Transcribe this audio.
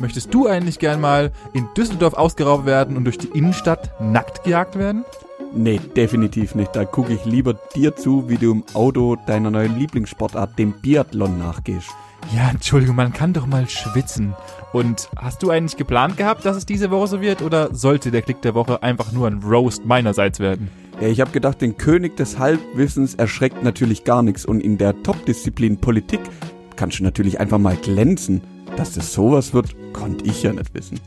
Möchtest du eigentlich gern mal in Düsseldorf ausgeraubt werden und durch die Innenstadt nackt gejagt werden? Nee, definitiv nicht. Da gucke ich lieber dir zu, wie du im Auto deiner neuen Lieblingssportart, dem Biathlon, nachgehst. Ja, Entschuldigung, man kann doch mal schwitzen. Und hast du eigentlich geplant gehabt, dass es diese Woche so wird? Oder sollte der Klick der Woche einfach nur ein Roast meinerseits werden? Ich habe gedacht, den König des Halbwissens erschreckt natürlich gar nichts und in der Top-Disziplin Politik kannst du natürlich einfach mal glänzen. Dass das sowas wird, konnte ich ja nicht wissen.